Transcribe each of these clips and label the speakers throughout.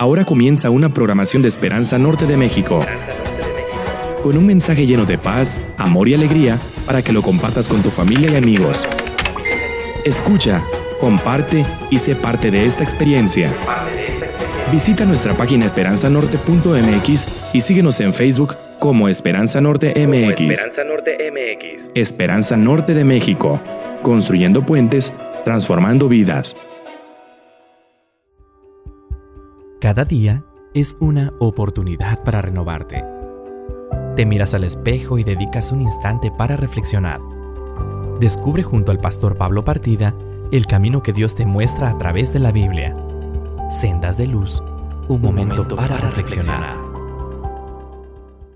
Speaker 1: Ahora comienza una programación de Esperanza Norte de México. Con un mensaje lleno de paz, amor y alegría para que lo compartas con tu familia y amigos. Escucha, comparte y sé parte de esta experiencia. Visita nuestra página esperanzanorte.mx y síguenos en Facebook como Esperanza Norte MX.
Speaker 2: Esperanza Norte MX.
Speaker 1: Esperanza Norte de México. Construyendo puentes, transformando vidas.
Speaker 3: Cada día es una oportunidad para renovarte. Te miras al espejo y dedicas un instante para reflexionar. Descubre junto al pastor Pablo Partida el camino que Dios te muestra a través de la Biblia. Sendas de luz, un momento, para, reflexionar.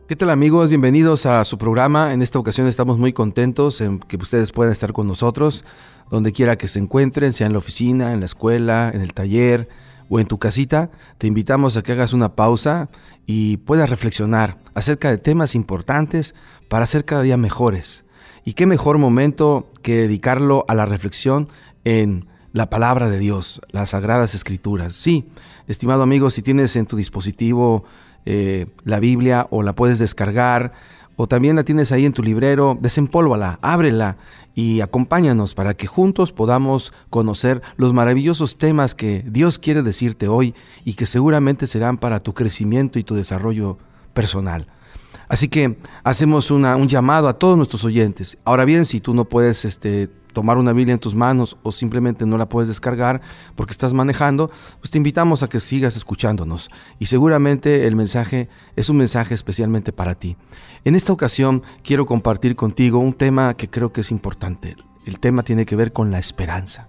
Speaker 4: ¿Qué tal amigos? Bienvenidos a su programa. En esta ocasión estamos muy contentos en que ustedes puedan estar con nosotros, donde quiera que se encuentren, sea en la oficina, en la escuela, en el taller o en tu casita. Te invitamos a que hagas una pausa y puedas reflexionar acerca de temas importantes para ser cada día mejores. Y qué mejor momento que dedicarlo a la reflexión en la palabra de Dios, las sagradas escrituras. Sí, estimado amigo, si tienes en tu dispositivo eh, la Biblia o la puedes descargar o también la tienes ahí en tu librero, desempólvala, ábrela y acompáñanos para que juntos podamos conocer los maravillosos temas que Dios quiere decirte hoy y que seguramente serán para tu crecimiento y tu desarrollo personal. Así que hacemos una, un llamado a todos nuestros oyentes. Ahora bien, si tú no puedes este, tomar una Biblia en tus manos o simplemente no la puedes descargar porque estás manejando, pues te invitamos a que sigas escuchándonos y seguramente el mensaje es un mensaje especialmente para ti. En esta ocasión quiero compartir contigo un tema que creo que es importante. El tema tiene que ver con la esperanza.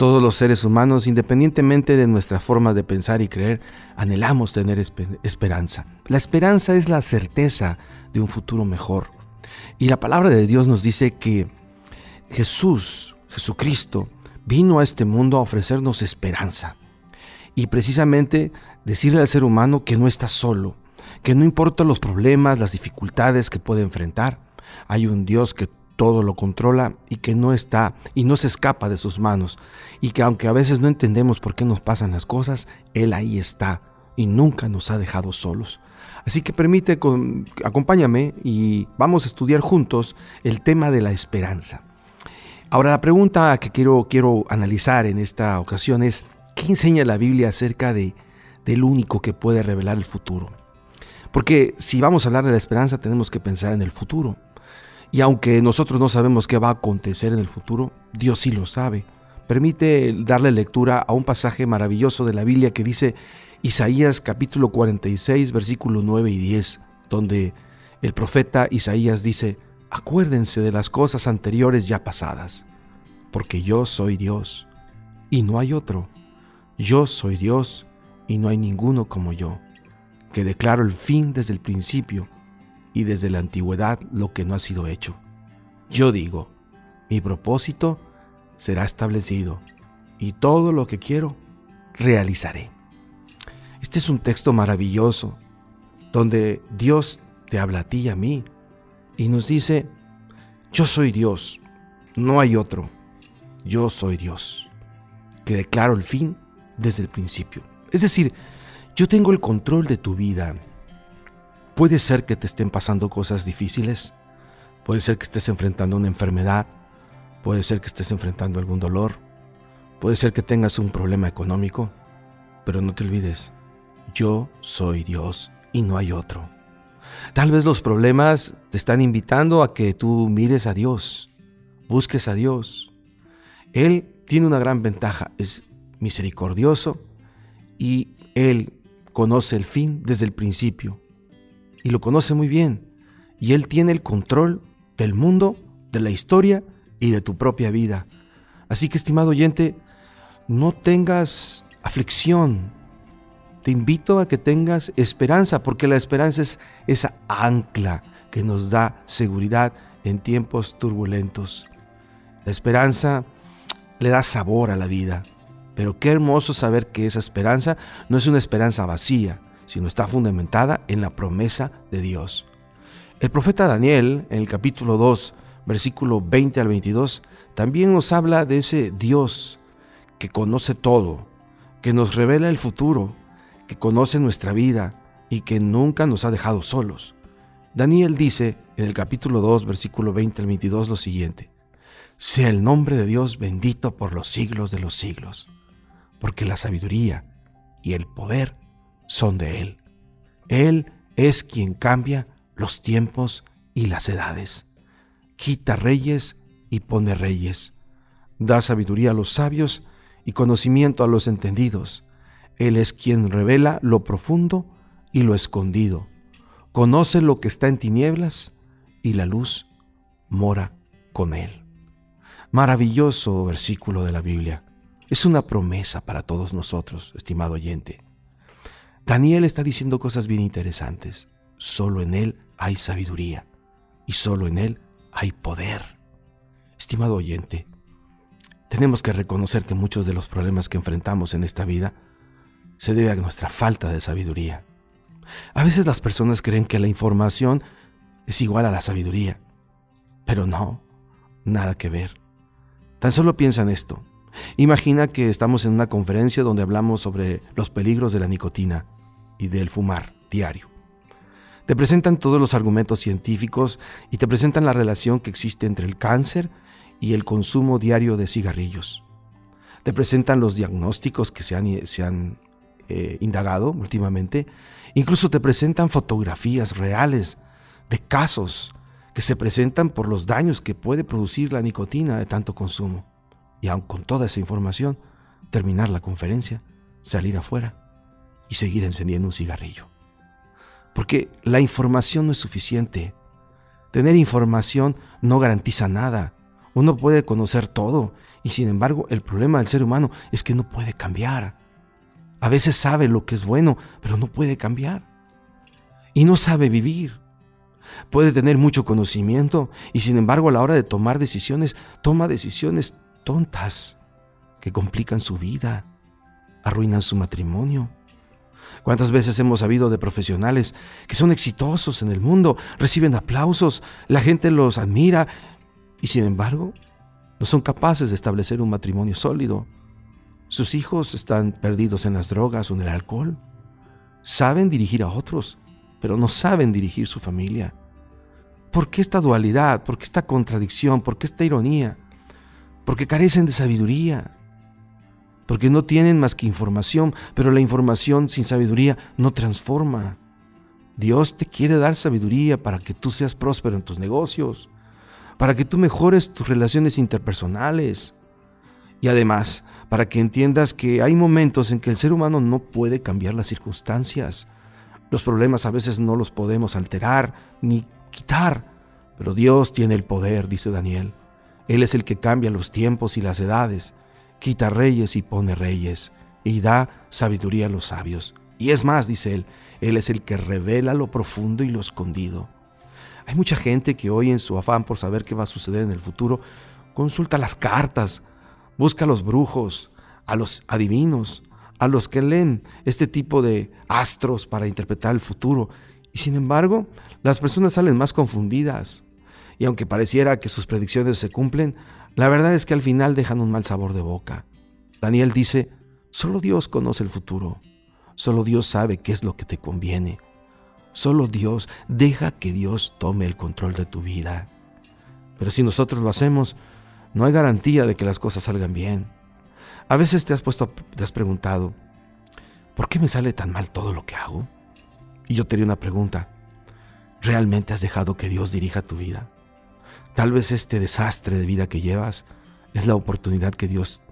Speaker 4: Todos los seres humanos, independientemente de nuestra forma de pensar y creer, anhelamos tener esperanza. La esperanza es la certeza de un futuro mejor. Y la palabra de Dios nos dice que Jesús, Jesucristo, vino a este mundo a ofrecernos esperanza. Y precisamente decirle al ser humano que no está solo, que no importa los problemas, las dificultades que puede enfrentar, hay un Dios que todo lo controla y que no está y no se escapa de sus manos. Y que aunque a veces no entendemos por qué nos pasan las cosas, Él ahí está y nunca nos ha dejado solos. Así que permite, acompáñame y vamos a estudiar juntos el tema de la esperanza. Ahora la pregunta que quiero, quiero analizar en esta ocasión es, ¿qué enseña la Biblia acerca de, del único que puede revelar el futuro? Porque si vamos a hablar de la esperanza tenemos que pensar en el futuro. Y aunque nosotros no sabemos qué va a acontecer en el futuro, Dios sí lo sabe. Permite darle lectura a un pasaje maravilloso de la Biblia que dice Isaías capítulo 46 versículos 9 y 10, donde el profeta Isaías dice, acuérdense de las cosas anteriores ya pasadas, porque yo soy Dios y no hay otro. Yo soy Dios y no hay ninguno como yo, que declaro el fin desde el principio y desde la antigüedad lo que no ha sido hecho. Yo digo, mi propósito será establecido y todo lo que quiero realizaré. Este es un texto maravilloso donde Dios te habla a ti y a mí y nos dice, yo soy Dios, no hay otro, yo soy Dios, que declaro el fin desde el principio. Es decir, yo tengo el control de tu vida. Puede ser que te estén pasando cosas difíciles, puede ser que estés enfrentando una enfermedad, puede ser que estés enfrentando algún dolor, puede ser que tengas un problema económico, pero no te olvides, yo soy Dios y no hay otro. Tal vez los problemas te están invitando a que tú mires a Dios, busques a Dios. Él tiene una gran ventaja, es misericordioso y Él conoce el fin desde el principio y lo conoce muy bien. Y Él tiene el control del mundo, de la historia y de tu propia vida. Así que, estimado oyente, no tengas aflicción, te invito a que tengas esperanza, porque la esperanza es esa ancla que nos da seguridad en tiempos turbulentos. La esperanza le da sabor a la vida, pero qué hermoso saber que esa esperanza no es una esperanza vacía, sino está fundamentada en la promesa de Dios. El profeta Daniel, en el capítulo 2, versículo 20 al 22, también nos habla de ese Dios que conoce todo, que nos revela el futuro, que conoce nuestra vida y que nunca nos ha dejado solos. Daniel dice en el capítulo 2, versículo 20 al 22 lo siguiente. Sea el nombre de Dios bendito por los siglos de los siglos, porque la sabiduría y el poder son de Él. Él es quien cambia los tiempos y las edades. Quita reyes y pone reyes. Da sabiduría a los sabios y conocimiento a los entendidos. Él es quien revela lo profundo y lo escondido. Conoce lo que está en tinieblas y la luz mora con él. Maravilloso versículo de la Biblia. Es una promesa para todos nosotros, estimado oyente. Daniel está diciendo cosas bien interesantes. Solo en él hay sabiduría y solo en él hay poder. Estimado oyente, tenemos que reconocer que muchos de los problemas que enfrentamos en esta vida se debe a nuestra falta de sabiduría. A veces las personas creen que la información es igual a la sabiduría, pero no, nada que ver. Tan solo piensa en esto. Imagina que estamos en una conferencia donde hablamos sobre los peligros de la nicotina y del fumar diario. Te presentan todos los argumentos científicos y te presentan la relación que existe entre el cáncer y el consumo diario de cigarrillos. Te presentan los diagnósticos que se han, eh, indagado últimamente. Incluso te presentan fotografías reales de casos que se presentan por los daños que puede producir la nicotina de tanto consumo. Y aun con toda esa información, terminar la conferencia, salir afuera y seguir encendiendo un cigarrillo. Porque la información no es suficiente. Tener información no garantiza nada. Uno puede conocer todo y sin embargo el problema del ser humano es que no puede cambiar. A veces sabe lo que es bueno, pero no puede cambiar. Y no sabe vivir. Puede tener mucho conocimiento y sin embargo a la hora de tomar decisiones, toma decisiones tontas que complican su vida, arruinan su matrimonio. ¿Cuántas veces hemos sabido de profesionales que son exitosos en el mundo, reciben aplausos, la gente los admira y sin embargo no son capaces de establecer un matrimonio sólido? Sus hijos están perdidos en las drogas o en el alcohol. Saben dirigir a otros, pero no saben dirigir su familia. ¿Por qué esta dualidad? ¿Por qué esta contradicción? ¿Por qué esta ironía? Porque carecen de sabiduría. Porque no tienen más que información, pero la información sin sabiduría no transforma. Dios te quiere dar sabiduría para que tú seas próspero en tus negocios, para que tú mejores tus relaciones interpersonales, y además, para que entiendas que hay momentos en que el ser humano no puede cambiar las circunstancias. Los problemas a veces no los podemos alterar ni quitar, pero Dios tiene el poder, dice Daniel. Él es el que cambia los tiempos y las edades, quita reyes y pone reyes, y da sabiduría a los sabios. Y es más, dice él, Él es el que revela lo profundo y lo escondido. Hay mucha gente que hoy en su afán por saber qué va a suceder en el futuro, consulta las cartas, busca a los brujos, a los adivinos, a los que leen este tipo de astros para interpretar el futuro. Y sin embargo, las personas salen más confundidas. Y aunque pareciera que sus predicciones se cumplen, la verdad es que al final dejan un mal sabor de boca. Daniel dice, solo Dios conoce el futuro. Solo Dios sabe qué es lo que te conviene. Solo Dios deja que Dios tome el control de tu vida. Pero si nosotros lo hacemos, no hay garantía de que las cosas salgan bien. A veces te has puesto, te has preguntado, ¿por qué me sale tan mal todo lo que hago? Y yo te haría una pregunta, ¿realmente has dejado que Dios dirija tu vida? Tal vez este desastre de vida que llevas es la oportunidad que Dios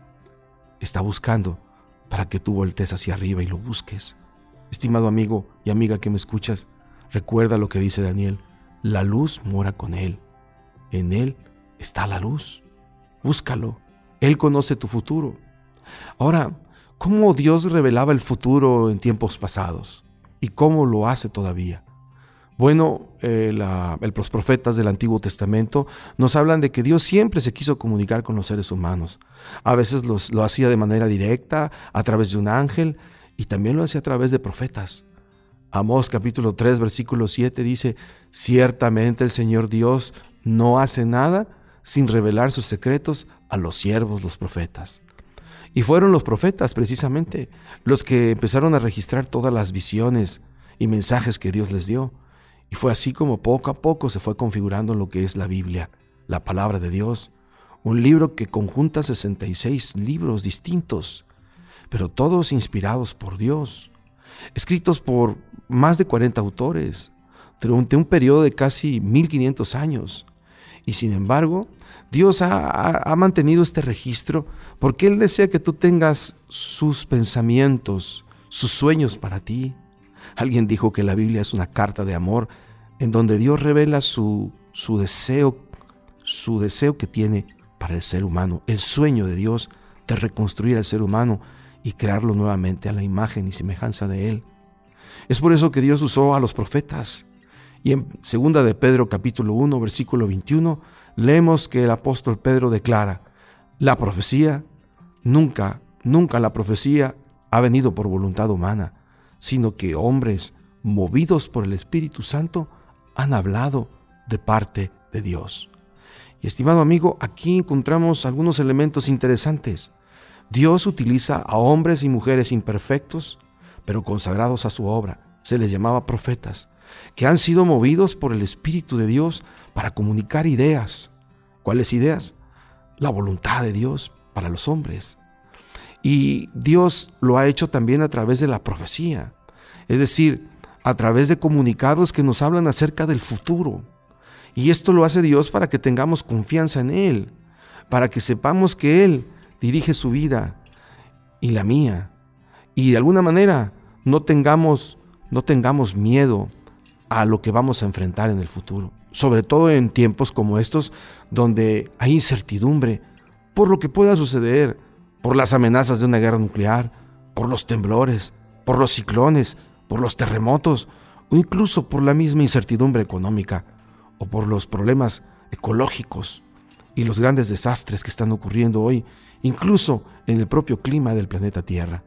Speaker 4: está buscando para que tú voltees hacia arriba y lo busques. Estimado amigo y amiga que me escuchas, recuerda lo que dice Daniel, la luz mora con Él, en Él está la luz. Búscalo. Él conoce tu futuro. Ahora, ¿cómo Dios revelaba el futuro en tiempos pasados? ¿Y cómo lo hace todavía? Bueno, eh, los profetas del Antiguo Testamento nos hablan de que Dios siempre se quiso comunicar con los seres humanos. A veces lo hacía de manera directa, a través de un ángel, y también lo hacía a través de profetas. Amós capítulo 3, versículo 7 dice, ciertamente el Señor Dios no hace nada sin revelar sus secretos a los siervos, los profetas. Y fueron los profetas precisamente los que empezaron a registrar todas las visiones y mensajes que Dios les dio. Y fue así como poco a poco se fue configurando lo que es la Biblia, la palabra de Dios, un libro que conjunta 66 libros distintos, pero todos inspirados por Dios, escritos por más de 40 autores, durante un periodo de casi 1500 años. Y sin embargo, Dios ha, ha, mantenido este registro porque Él desea que tú tengas sus pensamientos, sus sueños para ti. Alguien dijo que la Biblia es una carta de amor en donde Dios revela su, su deseo, su deseo que tiene para el ser humano, el sueño de Dios de reconstruir al ser humano y crearlo nuevamente a la imagen y semejanza de Él. Es por eso que Dios usó a los profetas. Y en segunda de Pedro capítulo 1 versículo 21 leemos que el apóstol Pedro declara, la profecía nunca, nunca la profecía ha venido por voluntad humana, sino que hombres movidos por el Espíritu Santo han hablado de parte de Dios. Y estimado amigo, aquí encontramos algunos elementos interesantes. Dios utiliza a hombres y mujeres imperfectos, pero consagrados a su obra. Se les llamaba profetas, que han sido movidos por el Espíritu de Dios para comunicar ideas. ¿Cuáles ideas? La voluntad de Dios para los hombres. Y Dios lo ha hecho también a través de la profecía, es decir, a través de comunicados que nos hablan acerca del futuro. Y esto lo hace Dios para que tengamos confianza en Él, para que sepamos que Él dirige su vida y la mía. Y de alguna manera no tengamos, no tengamos miedo a lo que vamos a enfrentar en el futuro. Sobre todo en tiempos como estos donde hay incertidumbre por lo que pueda suceder, por las amenazas de una guerra nuclear, por los temblores, por los ciclones, por los terremotos o incluso por la misma incertidumbre económica o por los problemas ecológicos y los grandes desastres que están ocurriendo hoy, incluso en el propio clima del planeta Tierra.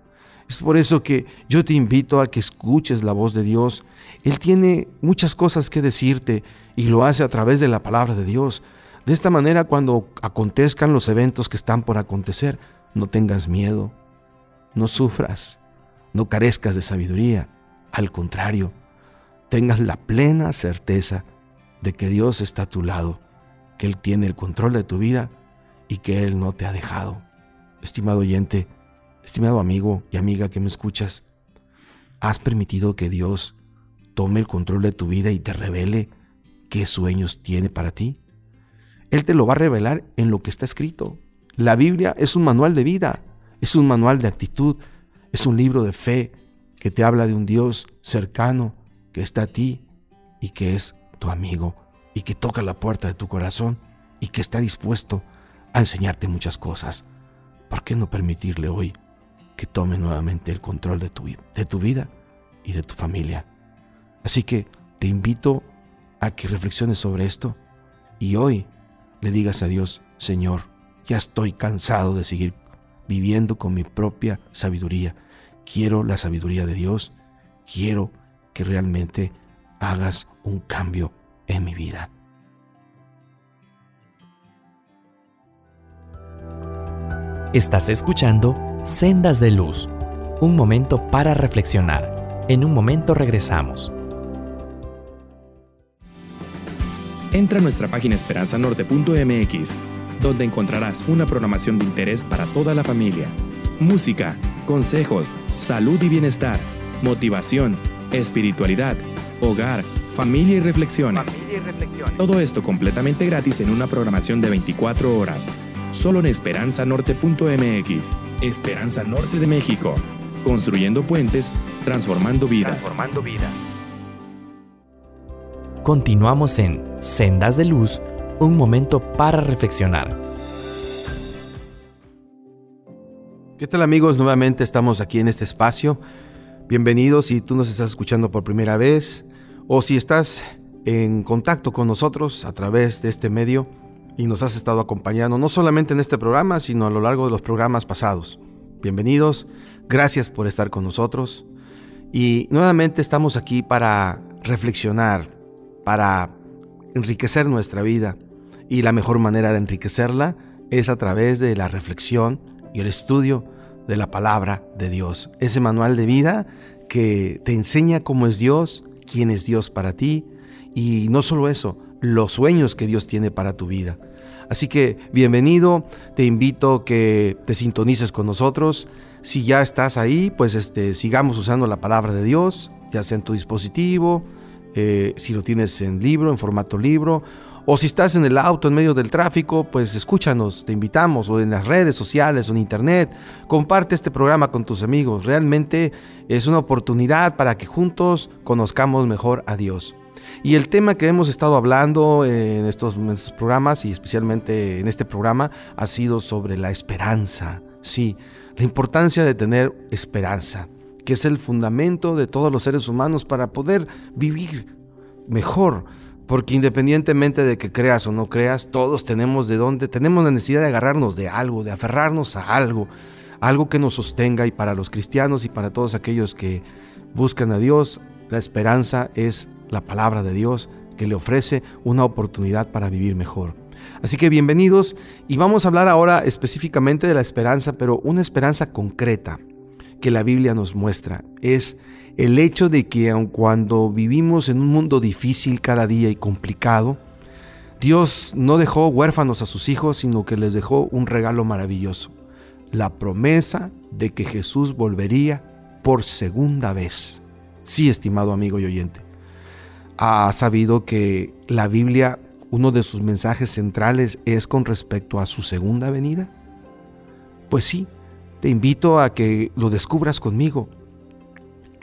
Speaker 4: Es por eso que yo te invito a que escuches la voz de Dios. Él tiene muchas cosas que decirte y lo hace a través de la palabra de Dios. De esta manera, cuando acontezcan los eventos que están por acontecer, no tengas miedo, no sufras, no carezcas de sabiduría. Al contrario, tengas la plena certeza de que Dios está a tu lado, que Él tiene el control de tu vida y que Él no te ha dejado. Estimado oyente, estimado amigo y amiga que me escuchas, ¿has permitido que Dios tome el control de tu vida y te revele qué sueños tiene para ti? Él te lo va a revelar en lo que está escrito. La Biblia es un manual de vida, es un manual de actitud, es un libro de fe que te habla de un Dios cercano que está a ti y que es tu amigo y que toca la puerta de tu corazón y que está dispuesto a enseñarte muchas cosas. ¿Por qué no permitirle hoy que tome nuevamente el control de tu, vida y de tu familia? Así que te invito a que reflexiones sobre esto y hoy le digas a Dios, Señor, ya estoy cansado de seguir viviendo con mi propia sabiduría. Quiero la sabiduría de Dios. Quiero que realmente hagas un cambio en mi vida.
Speaker 3: Estás escuchando Sendas de Luz, un momento para reflexionar. En un momento regresamos.
Speaker 1: Entra a nuestra página esperanzanorte.mx, donde encontrarás una programación de interés para toda la familia. Música, consejos, salud y bienestar, motivación, espiritualidad, hogar, familia y reflexiones. Todo esto completamente gratis en una programación de 24 horas. Solo en esperanzanorte.mx. Esperanza Norte de México. Construyendo puentes, transformando vidas.
Speaker 2: Transformando vida.
Speaker 3: Continuamos en Sendas de Luz, un momento para reflexionar.
Speaker 4: ¿Qué tal amigos? Nuevamente estamos aquí en este espacio. Bienvenidos si tú nos estás escuchando por primera vez o si estás en contacto con nosotros a través de este medio y nos has estado acompañando no solamente en este programa, sino a lo largo de los programas pasados. Bienvenidos, gracias por estar con nosotros y nuevamente estamos aquí para reflexionar, para enriquecer nuestra vida y la mejor manera de enriquecerla es a través de la reflexión, y el estudio de la palabra de Dios. Ese manual de vida que te enseña cómo es Dios, quién es Dios para ti y no solo eso, los sueños que Dios tiene para tu vida. Así que bienvenido, te invito que te sintonices con nosotros. Si ya estás ahí, pues este, sigamos usando la palabra de Dios, ya sea en tu dispositivo, eh, si lo tienes en libro, en formato libro, o si estás en el auto en medio del tráfico, pues escúchanos, te invitamos, o en las redes sociales o en internet, comparte este programa con tus amigos. Realmente es una oportunidad para que juntos conozcamos mejor a Dios. Y el tema que hemos estado hablando en estos, en estos programas y especialmente en este programa ha sido sobre la esperanza. Sí, la importancia de tener esperanza, que es el fundamento de todos los seres humanos para poder vivir mejor. Porque independientemente de que creas o no creas, todos tenemos de dónde, tenemos la necesidad de agarrarnos de algo, de aferrarnos a algo, algo que nos sostenga y para los cristianos y para todos aquellos que buscan a Dios, la esperanza es la palabra de Dios que le ofrece una oportunidad para vivir mejor. Así que bienvenidos y vamos a hablar ahora específicamente de la esperanza, pero una esperanza concreta que la Biblia nos muestra es el hecho de que aun cuando vivimos en un mundo difícil cada día y complicado, Dios no dejó huérfanos a sus hijos, sino que les dejó un regalo maravilloso, la promesa de que Jesús volvería por segunda vez. Sí, estimado amigo y oyente, ha sabido que la Biblia uno de sus mensajes centrales es con respecto a su segunda venida? Pues sí, te invito a que lo descubras conmigo.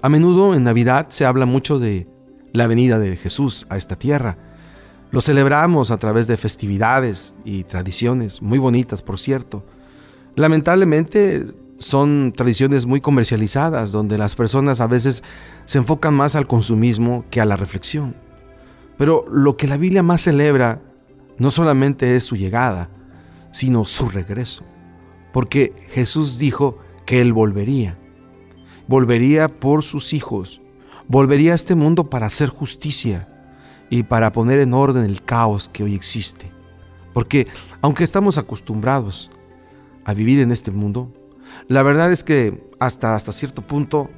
Speaker 4: A menudo en Navidad se habla mucho de la venida de Jesús a esta tierra. Lo celebramos a través de festividades y tradiciones, muy bonitas por cierto. Lamentablemente son tradiciones muy comercializadas, donde las personas a veces se enfocan más al consumismo que a la reflexión. Pero lo que la Biblia más celebra no solamente es su llegada, sino su regreso. Porque Jesús dijo que Él volvería. Volvería por sus hijos. Volvería a este mundo para hacer justicia y para poner en orden el caos que hoy existe. Porque aunque estamos acostumbrados a vivir en este mundo, la verdad es que hasta, hasta cierto punto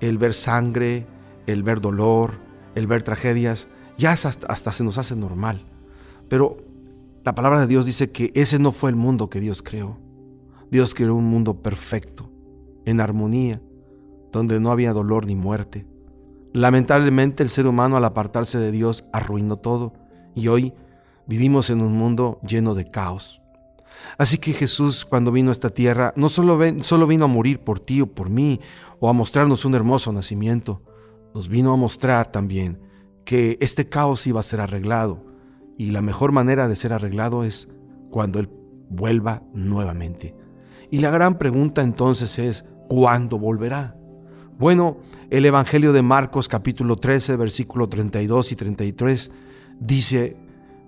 Speaker 4: el ver sangre, el ver dolor, el ver tragedias, ya hasta, se nos hace normal. Pero la palabra de Dios dice que ese no fue el mundo que Dios creó. Dios creó un mundo perfecto, en armonía, donde no había dolor ni muerte. Lamentablemente el ser humano al apartarse de Dios arruinó todo y hoy vivimos en un mundo lleno de caos. Así que Jesús cuando vino a esta tierra no solo, solo vino a morir por ti o por mí o a mostrarnos un hermoso nacimiento, nos vino a mostrar también que este caos iba a ser arreglado y la mejor manera de ser arreglado es cuando Él vuelva nuevamente. Y la gran pregunta entonces es, ¿cuándo volverá? Bueno, el Evangelio de Marcos capítulo 13, versículo 32 y 33 dice,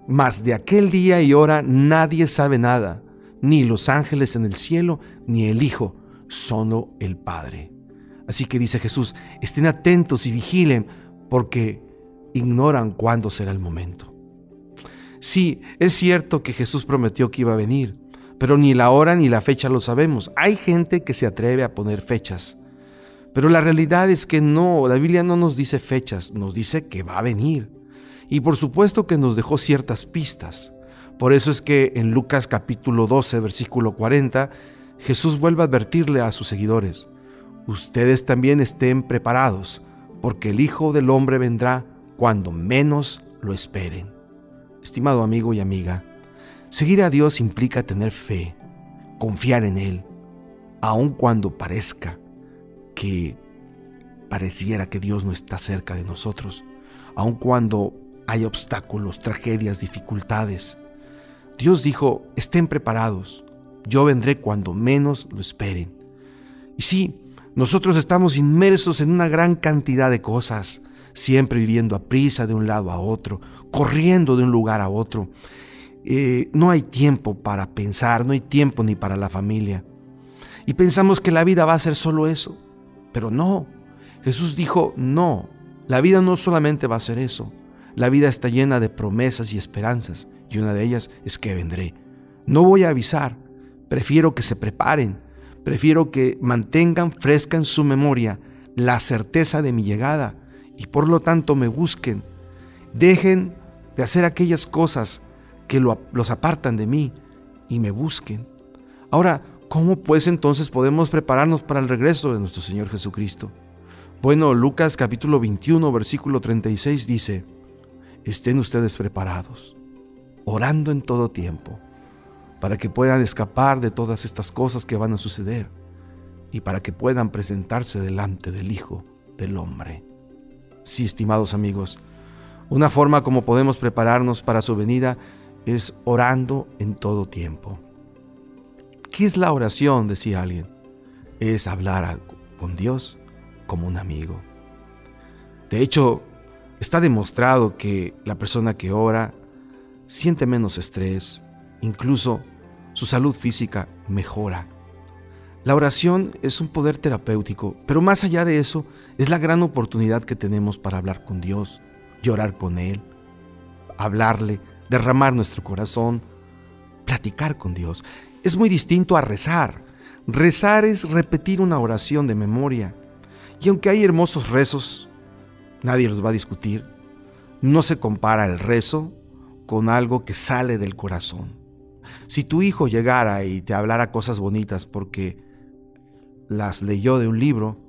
Speaker 4: mas de aquel día y hora nadie sabe nada, ni los ángeles en el cielo, ni el Hijo, solo el Padre. Así que dice Jesús, estén atentos y vigilen, porque ignoran cuándo será el momento. Sí, es cierto que Jesús prometió que iba a venir, pero ni la hora ni la fecha lo sabemos. Hay gente que se atreve a poner fechas, pero la realidad es que no, la Biblia no nos dice fechas, nos dice que va a venir. Y por supuesto que nos dejó ciertas pistas. Por eso es que en Lucas capítulo 12, versículo 40, Jesús vuelve a advertirle a sus seguidores, ustedes también estén preparados, porque el Hijo del Hombre vendrá cuando menos lo esperen. Estimado amigo y amiga, seguir a Dios implica tener fe, confiar en Él, aun cuando parezca que pareciera que Dios no está cerca de nosotros, aun cuando hay obstáculos, tragedias, dificultades. Dios dijo, estén preparados, yo vendré cuando menos lo esperen. Y sí, nosotros estamos inmersos en una gran cantidad de cosas, siempre viviendo a prisa de un lado a otro, corriendo de un lugar a otro. Eh, no hay tiempo para pensar, no hay tiempo ni para la familia. Y pensamos que la vida va a ser solo eso, pero no. Jesús dijo, no, la vida no solamente va a ser eso, la vida está llena de promesas y esperanzas, y una de ellas es que vendré. No voy a avisar, prefiero que se preparen, Prefiero que mantengan fresca en su memoria la certeza de mi llegada y por lo tanto me busquen. Dejen de hacer aquellas cosas que los apartan de mí y me busquen. Ahora, ¿cómo pues entonces podemos prepararnos para el regreso de nuestro Señor Jesucristo? Bueno, Lucas capítulo 21, versículo 36 dice, estén ustedes preparados, orando en todo tiempo, para que puedan escapar de todas estas cosas que van a suceder y para que puedan presentarse delante del Hijo del Hombre. Sí, estimados amigos, una forma como podemos prepararnos para su venida es orando en todo tiempo. ¿Qué es la oración? decía alguien. Es hablar con Dios como un amigo. De hecho, está demostrado que la persona que ora siente menos estrés, incluso su salud física mejora. La oración es un poder terapéutico, pero más allá de eso, es la gran oportunidad que tenemos para hablar con Dios, llorar con Él, hablarle, derramar nuestro corazón, platicar con Dios. Es muy distinto a rezar. Rezar es repetir una oración de memoria, y aunque hay hermosos rezos, nadie los va a discutir, no se compara el rezo con algo que sale del corazón. Si tu hijo llegara y te hablara cosas bonitas porque las leyó de un libro,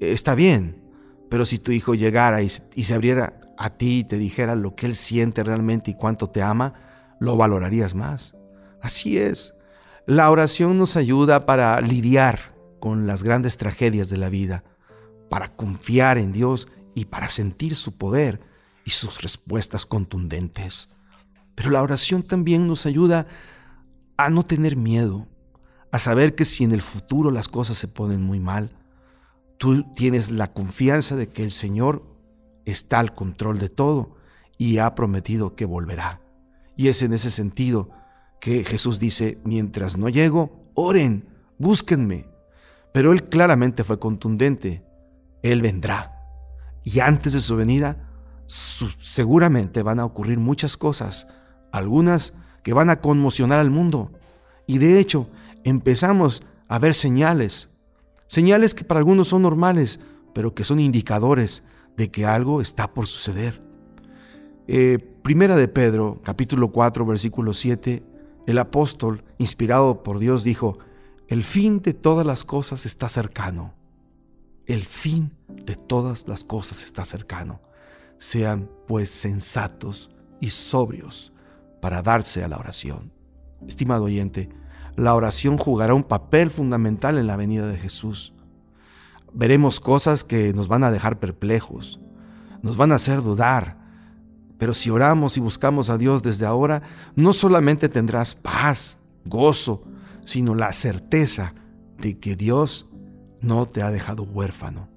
Speaker 4: está bien, pero si tu hijo llegara y, se abriera a ti y te dijera lo que él siente realmente y cuánto te ama, lo valorarías más. Así es. La oración nos ayuda para lidiar con las grandes tragedias de la vida para confiar en Dios y para sentir su poder y sus respuestas contundentes. Pero la oración también nos ayuda a no tener miedo, a saber que si en el futuro las cosas se ponen muy mal, tú tienes la confianza de que el Señor está al control de todo y ha prometido que volverá. Y es en ese sentido que Jesús dice, mientras no llego, oren, búsquenme. Pero él claramente fue contundente. Él vendrá. Y antes de su venida, seguramente van a ocurrir muchas cosas, algunas que van a conmocionar al mundo. Y de hecho, empezamos a ver señales, señales que para algunos son normales, pero que son indicadores de que algo está por suceder. Eh, primera de Pedro, capítulo 4, versículo 7, el apóstol, inspirado por Dios, dijo, el fin de todas las cosas está cercano. El fin de todas las cosas está cercano. Sean pues sensatos y sobrios para darse a la oración. Estimado oyente, la oración jugará un papel fundamental en la venida de Jesús. Veremos cosas que nos van a dejar perplejos, nos van a hacer dudar, pero si oramos y buscamos a Dios desde ahora, no solamente tendrás paz, gozo, sino la certeza de que Dios no te ha dejado huérfano.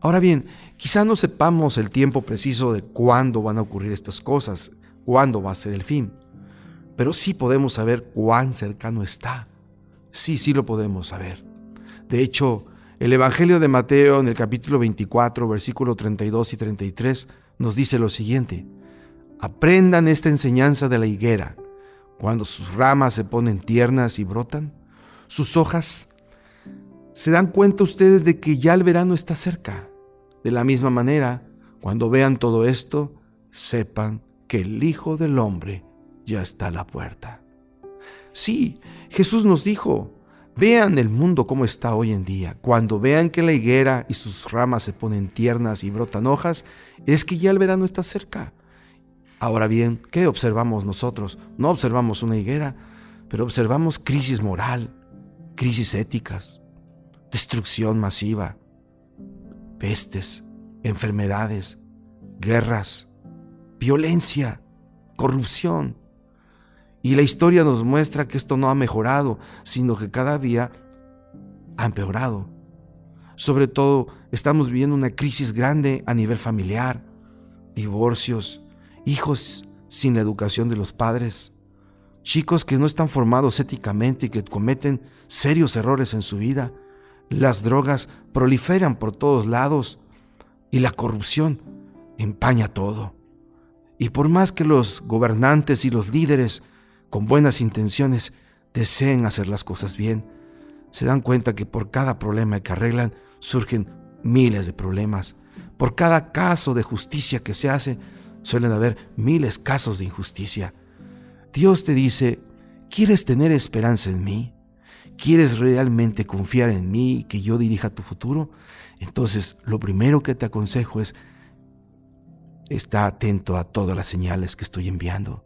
Speaker 4: Ahora bien, quizá no sepamos el tiempo preciso de cuándo van a ocurrir estas cosas, cuándo va a ser el fin, pero sí podemos saber cuán cercano está. Sí, sí lo podemos saber. De hecho, el Evangelio de Mateo en el capítulo 24, versículo 32 y 33 nos dice lo siguiente. Aprendan esta enseñanza de la higuera. Cuando sus ramas se ponen tiernas y brotan, sus hojas se dan cuenta ustedes de que ya el verano está cerca. De la misma manera, cuando vean todo esto, sepan que el Hijo del Hombre ya está a la puerta. Sí, Jesús nos dijo, vean el mundo como está hoy en día. Cuando vean que la higuera y sus ramas se ponen tiernas y brotan hojas, es que ya el verano está cerca. Ahora bien, ¿qué observamos nosotros? No observamos una higuera, pero observamos crisis moral, crisis éticas, destrucción masiva, pestes, enfermedades, guerras, violencia, corrupción. Y la historia nos muestra que esto no ha mejorado, sino que cada día ha empeorado. Sobre todo, estamos viviendo una crisis grande a nivel familiar, divorcios, hijos sin la educación de los padres, chicos que no están formados éticamente y que cometen serios errores en su vida, las drogas proliferan por todos lados y la corrupción empaña todo. Y por más que los gobernantes y los líderes con buenas intenciones deseen hacer las cosas bien, se dan cuenta que por cada problema que arreglan surgen miles de problemas. Por cada caso de justicia que se hace, suelen haber miles casos de injusticia. Dios te dice, ¿quieres tener esperanza en mí? ¿Quieres realmente confiar en mí y que yo dirija tu futuro? Entonces, lo primero que te aconsejo es, está atento a todas las señales que estoy enviando.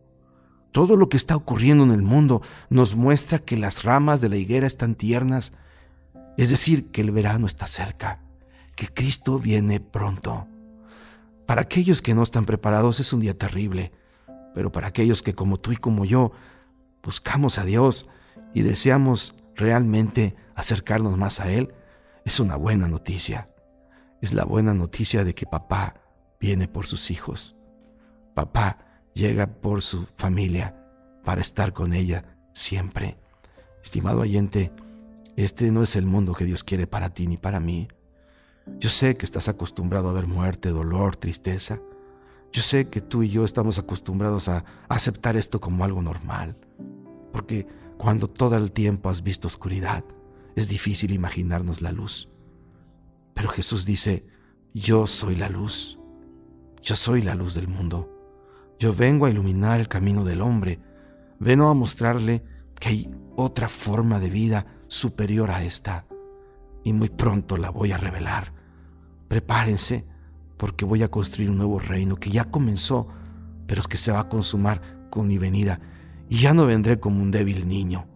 Speaker 4: Todo lo que está ocurriendo en el mundo nos muestra que las ramas de la higuera están tiernas, es decir, que el verano está cerca, que Cristo viene pronto. Para aquellos que no están preparados es un día terrible, pero para aquellos que como tú y como yo buscamos a Dios y deseamos realmente acercarnos más a Él, es una buena noticia. Es la buena noticia de que papá viene por sus hijos. Papá llega por su familia para estar con ella siempre. Estimado oyente, este no es el mundo que Dios quiere para ti ni para mí. Yo sé que estás acostumbrado a ver muerte, dolor, tristeza. Yo sé que tú y yo estamos acostumbrados a aceptar esto como algo normal. Porque cuando todo el tiempo has visto oscuridad, es difícil imaginarnos la luz. Pero Jesús dice, yo soy la luz. Yo soy la luz del mundo. Yo vengo a iluminar el camino del hombre. Vengo a mostrarle que hay otra forma de vida superior a esta. Y muy pronto la voy a revelar. Prepárense porque voy a construir un nuevo reino que ya comenzó, pero que se va a consumar con mi venida. Y ya no vendré como un débil niño,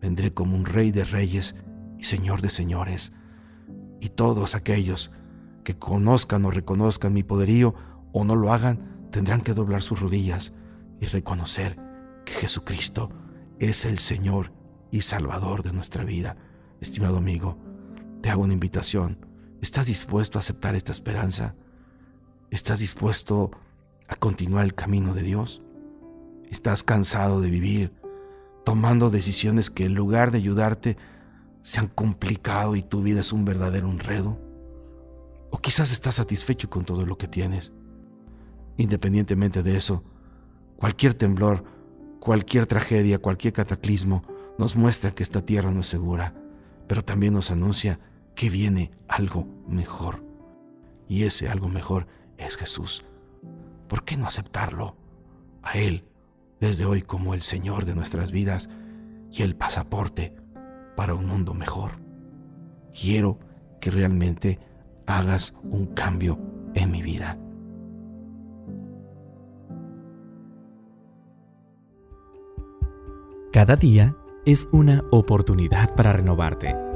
Speaker 4: vendré como un rey de reyes y señor de señores. Y todos aquellos que conozcan o reconozcan mi poderío o no lo hagan, tendrán que doblar sus rodillas y reconocer que Jesucristo es el Señor y Salvador de nuestra vida. Estimado amigo, te hago una invitación. ¿Estás dispuesto a aceptar esta esperanza? ¿Estás dispuesto a continuar el camino de Dios? ¿Estás cansado de vivir tomando decisiones que en lugar de ayudarte se han complicado y tu vida es un verdadero enredo? ¿O quizás estás satisfecho con todo lo que tienes? Independientemente de eso, cualquier temblor, cualquier tragedia, cualquier cataclismo nos muestra que esta tierra no es segura, pero también nos anuncia que viene algo mejor. Y ese algo mejor es Jesús. ¿Por qué no aceptarlo? A Él, desde hoy como el Señor de nuestras vidas y el pasaporte para un mundo mejor. Quiero que realmente hagas un cambio en mi vida.
Speaker 3: Cada día es una oportunidad para renovarte.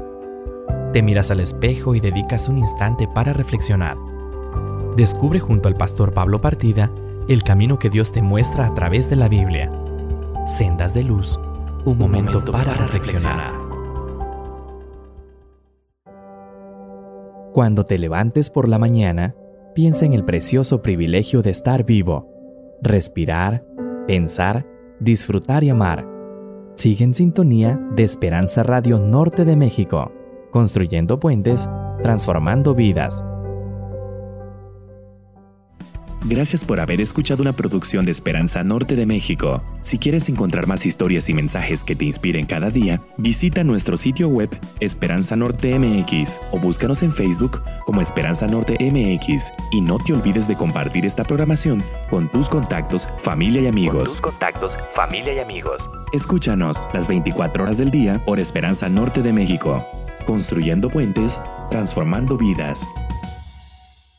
Speaker 3: Te miras al espejo y dedicas un instante para reflexionar. Descubre junto al pastor Pablo Partida el camino que Dios te muestra a través de la Biblia. Sendas de luz, un momento, para, reflexionar. Cuando te levantes por la mañana, piensa en el precioso privilegio de estar vivo, respirar, pensar, disfrutar y amar Sigue en sintonía de Esperanza Radio Norte de México, construyendo puentes, transformando vidas.
Speaker 1: Gracias por haber escuchado una producción de Esperanza Norte de México. Si quieres encontrar más historias y mensajes que te inspiren cada día, visita nuestro sitio web Esperanza Norte MX o búscanos en Facebook como Esperanza Norte MX. Y no te olvides de compartir esta programación con tus contactos, familia y amigos.
Speaker 2: tus contactos, familia y amigos.
Speaker 1: Escúchanos las 24 horas del día por Esperanza Norte de México. Construyendo puentes, transformando vidas.